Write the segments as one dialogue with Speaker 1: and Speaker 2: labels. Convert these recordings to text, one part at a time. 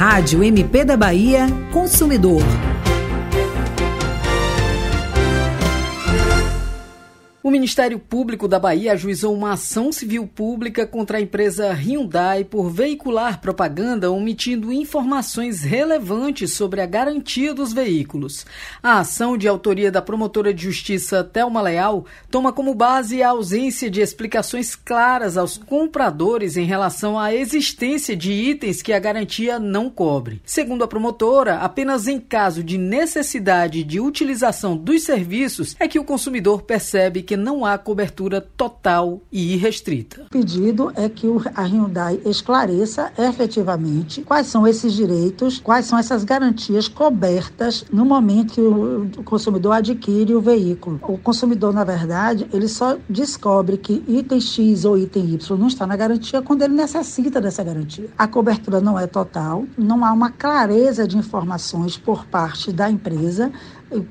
Speaker 1: Rádio MP da Bahia, Consumidor.
Speaker 2: O Ministério Público da Bahia ajuizou uma ação civil pública contra a empresa Hyundai por veicular propaganda omitindo informações relevantes sobre a garantia dos veículos. A ação de autoria da promotora de justiça Thelma Leal toma como base a ausência de explicações claras aos compradores em relação à existência de itens que a garantia não cobre. Segundo a promotora, apenas em caso de necessidade de utilização dos serviços é que o consumidor percebe que não há cobertura total e irrestrita.
Speaker 3: O pedido é que a Hyundai esclareça efetivamente quais são esses direitos, quais são essas garantias cobertas no momento que o consumidor adquire o veículo. O consumidor, na verdade, ele só descobre que item X ou item Y não está na garantia quando ele necessita dessa garantia. A cobertura não é total, não há uma clareza de informações por parte da empresa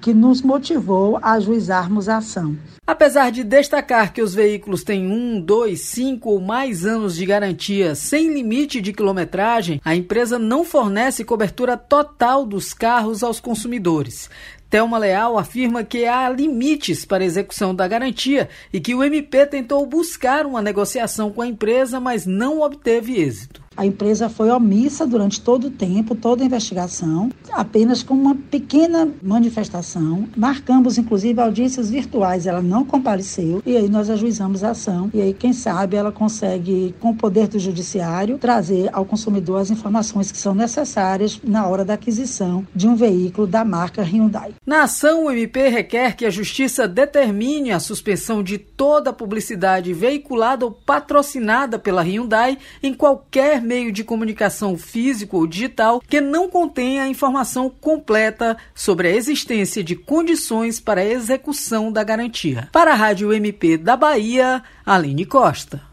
Speaker 3: que nos motivou a ajuizarmos a ação.
Speaker 2: Apesar de destacar que os veículos têm um, dois, cinco ou mais anos de garantia sem limite de quilometragem, a empresa não fornece cobertura total dos carros aos consumidores. Thelma Leal afirma que há limites para a execução da garantia e que o MP tentou buscar uma negociação com a empresa, mas não obteve êxito.
Speaker 3: A empresa foi omissa durante todo o tempo, toda a investigação, apenas com uma pequena manifestação. Marcamos, inclusive, audiências virtuais. Ela não compareceu e aí nós ajuizamos a ação. E aí, quem sabe, ela consegue, com o poder do judiciário, trazer ao consumidor as informações que são necessárias na hora da aquisição de um veículo da marca Hyundai.
Speaker 2: Na ação, o MP requer que a Justiça determine a suspensão de toda a publicidade veiculada ou patrocinada pela Hyundai em qualquer meio de comunicação físico ou digital que não contenha informação completa sobre a existência de condições para a execução da garantia. Para a Rádio MP da Bahia, Aline Costa.